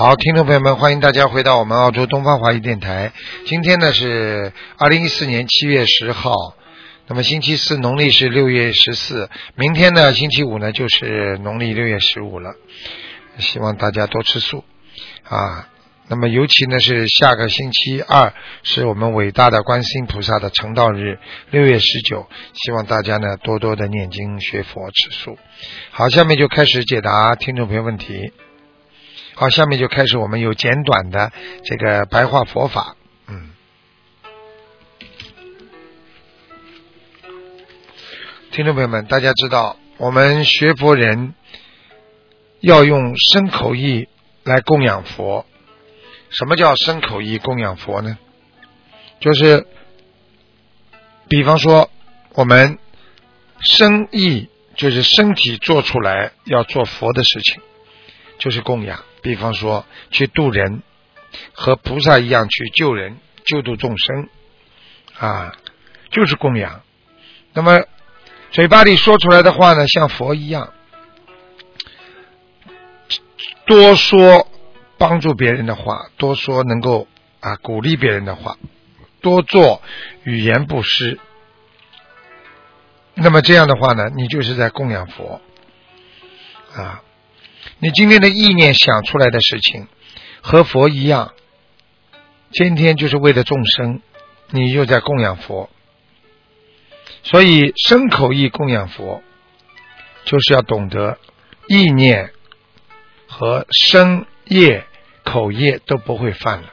好，听众朋友们，欢迎大家回到我们澳洲东方华语电台。今天呢是二零一四年七月十号，那么星期四，农历是六月十四。明天呢，星期五呢就是农历六月十五了。希望大家多吃素啊。那么尤其呢是下个星期二是我们伟大的观世音菩萨的成道日，六月十九。希望大家呢多多的念经学佛吃素。好，下面就开始解答听众朋友问题。好，下面就开始我们有简短的这个白话佛法。嗯，听众朋友们，大家知道我们学佛人要用身口意来供养佛。什么叫身口意供养佛呢？就是比方说我们身意就是身体做出来要做佛的事情，就是供养。比方说，去渡人，和菩萨一样去救人、救度众生，啊，就是供养。那么嘴巴里说出来的话呢，像佛一样，多说帮助别人的话，多说能够啊鼓励别人的话，多做语言布施。那么这样的话呢，你就是在供养佛，啊。你今天的意念想出来的事情，和佛一样，今天就是为了众生，你又在供养佛，所以身口意供养佛，就是要懂得意念和身业口业都不会犯了。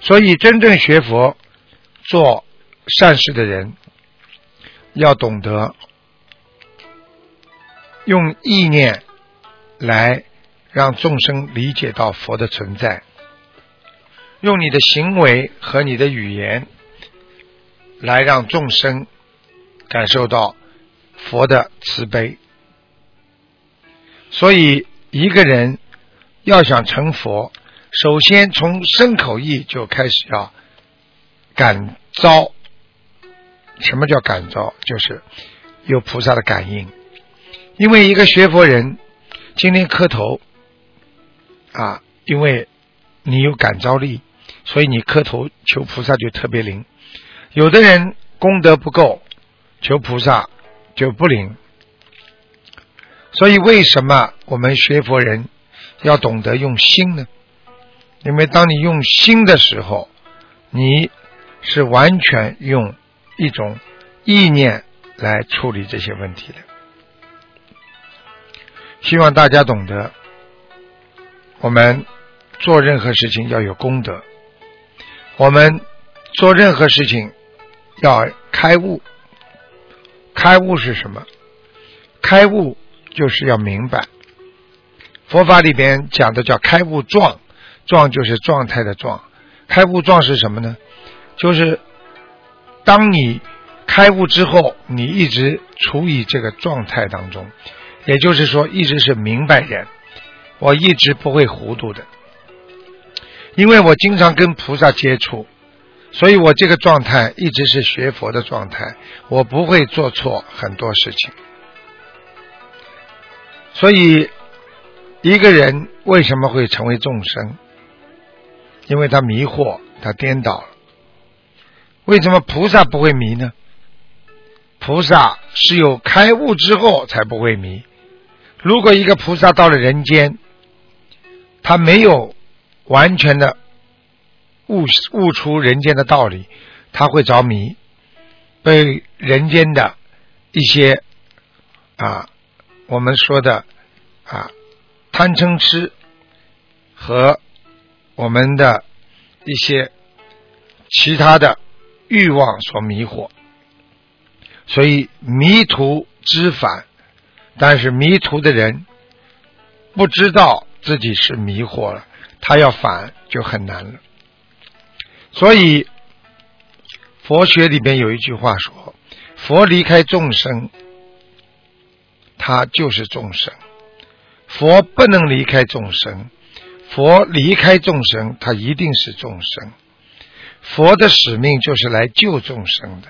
所以真正学佛做善事的人，要懂得用意念。来让众生理解到佛的存在，用你的行为和你的语言来让众生感受到佛的慈悲。所以，一个人要想成佛，首先从身口意就开始要感召。什么叫感召？就是有菩萨的感应。因为一个学佛人。今天磕头啊，因为你有感召力，所以你磕头求菩萨就特别灵。有的人功德不够，求菩萨就不灵。所以为什么我们学佛人要懂得用心呢？因为当你用心的时候，你是完全用一种意念来处理这些问题的。希望大家懂得，我们做任何事情要有功德，我们做任何事情要开悟。开悟是什么？开悟就是要明白。佛法里边讲的叫开悟状，状就是状态的状。开悟状是什么呢？就是当你开悟之后，你一直处于这个状态当中。也就是说，一直是明白人，我一直不会糊涂的，因为我经常跟菩萨接触，所以我这个状态一直是学佛的状态，我不会做错很多事情。所以，一个人为什么会成为众生？因为他迷惑，他颠倒了。为什么菩萨不会迷呢？菩萨是有开悟之后才不会迷。如果一个菩萨到了人间，他没有完全的悟悟出人间的道理，他会着迷，被人间的一些啊我们说的啊贪嗔痴和我们的一些其他的欲望所迷惑，所以迷途知返，但是迷途的人不知道自己是迷惑了，他要反就很难了。所以佛学里边有一句话说：“佛离开众生，他就是众生；佛不能离开众生，佛离开众生，他一定是众生。佛的使命就是来救众生的。”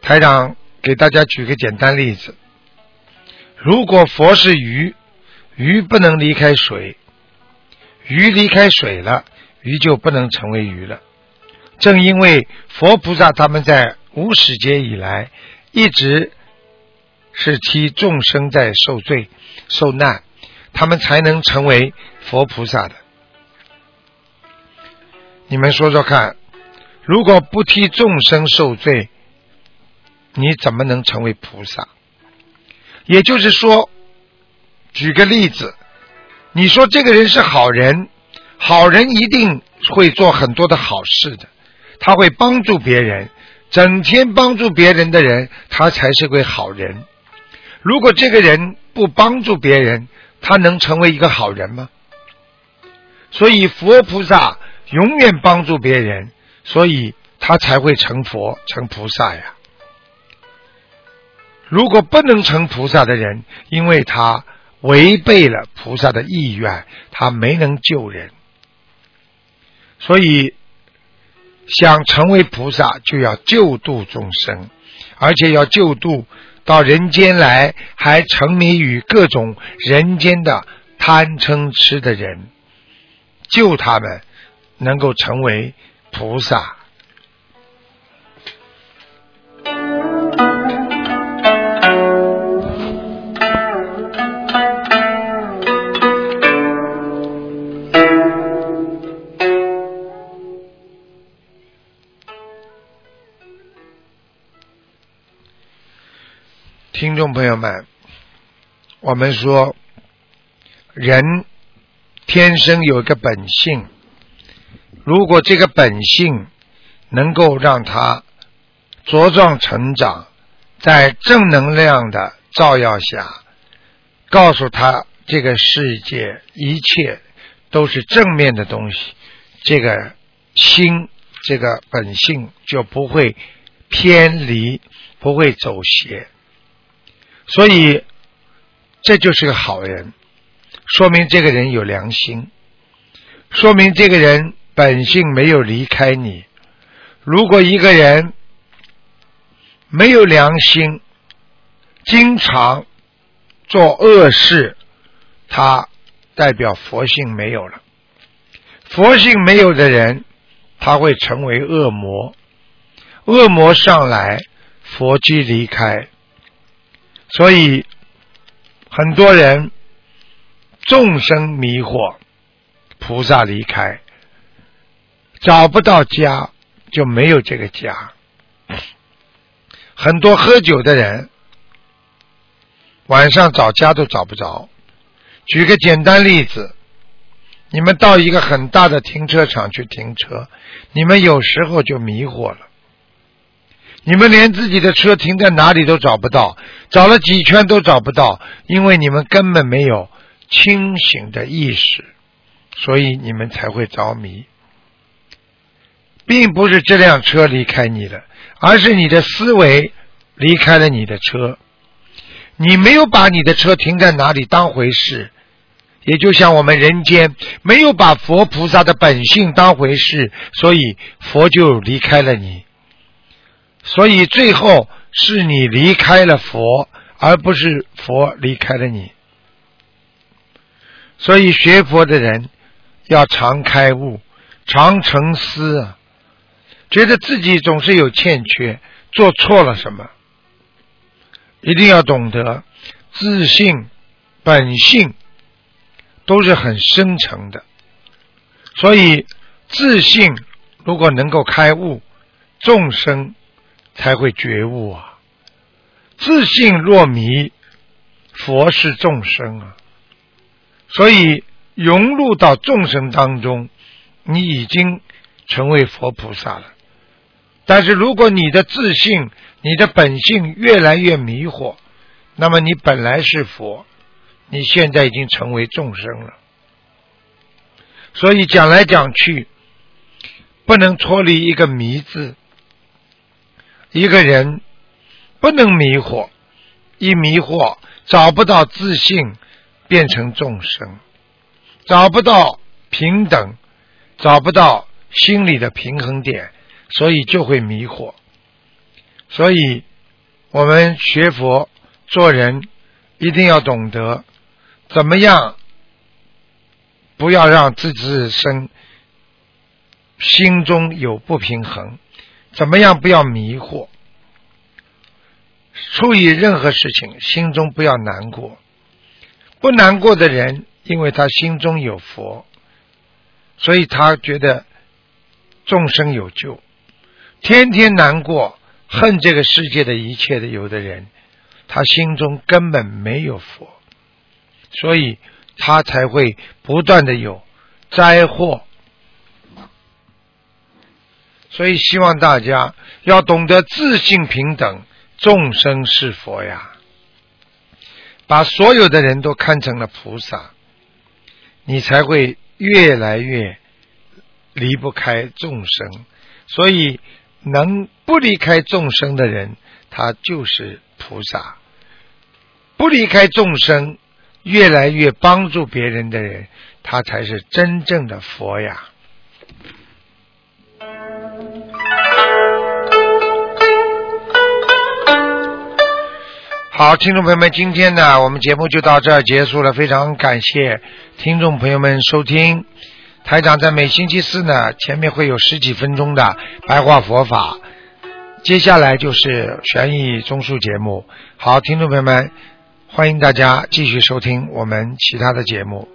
台长给大家举个简单例子：如果佛是鱼，鱼不能离开水，鱼离开水了，鱼就不能成为鱼了。正因为佛菩萨他们在无始劫以来一直是替众生在受罪受难，他们才能成为佛菩萨的。你们说说看，如果不替众生受罪，你怎么能成为菩萨？也就是说，举个例子，你说这个人是好人，好人一定会做很多的好事的，他会帮助别人，整天帮助别人的人，他才是个好人。如果这个人不帮助别人，他能成为一个好人吗？所以佛菩萨永远帮助别人，所以他才会成佛成菩萨呀。如果不能成菩萨的人，因为他违背了菩萨的意愿，他没能救人，所以想成为菩萨就要救度众生，而且要救度到人间来，还沉迷于各种人间的贪嗔痴的人，救他们能够成为菩萨。听众朋友们，我们说人天生有一个本性，如果这个本性能够让他茁壮成长，在正能量的照耀下，告诉他这个世界一切都是正面的东西，这个心这个本性就不会偏离，不会走邪。所以，这就是个好人，说明这个人有良心，说明这个人本性没有离开你。如果一个人没有良心，经常做恶事，他代表佛性没有了。佛性没有的人，他会成为恶魔，恶魔上来，佛机离开。所以，很多人众生迷惑，菩萨离开，找不到家，就没有这个家。很多喝酒的人，晚上找家都找不着。举个简单例子，你们到一个很大的停车场去停车，你们有时候就迷惑了。你们连自己的车停在哪里都找不到，找了几圈都找不到，因为你们根本没有清醒的意识，所以你们才会着迷。并不是这辆车离开你了，而是你的思维离开了你的车。你没有把你的车停在哪里当回事，也就像我们人间没有把佛菩萨的本性当回事，所以佛就离开了你。所以最后是你离开了佛，而不是佛离开了你。所以学佛的人要常开悟，常沉思啊，觉得自己总是有欠缺，做错了什么，一定要懂得自信、本性都是很深沉的。所以自信如果能够开悟，众生。才会觉悟啊！自信若迷，佛是众生啊。所以融入到众生当中，你已经成为佛菩萨了。但是如果你的自信、你的本性越来越迷惑，那么你本来是佛，你现在已经成为众生了。所以讲来讲去，不能脱离一个迷字。一个人不能迷惑，一迷惑找不到自信，变成众生，找不到平等，找不到心理的平衡点，所以就会迷惑。所以，我们学佛做人一定要懂得怎么样，不要让自己身心中有不平衡。怎么样？不要迷惑。处理任何事情，心中不要难过。不难过的人，因为他心中有佛，所以他觉得众生有救。天天难过、恨这个世界的一切的，有的人，他心中根本没有佛，所以他才会不断的有灾祸。所以，希望大家要懂得自信平等，众生是佛呀，把所有的人都看成了菩萨，你才会越来越离不开众生。所以，能不离开众生的人，他就是菩萨；不离开众生，越来越帮助别人的人，他才是真正的佛呀。好，听众朋友们，今天呢，我们节目就到这儿结束了。非常感谢听众朋友们收听。台长在每星期四呢，前面会有十几分钟的白话佛法，接下来就是悬疑综述节目。好，听众朋友们，欢迎大家继续收听我们其他的节目。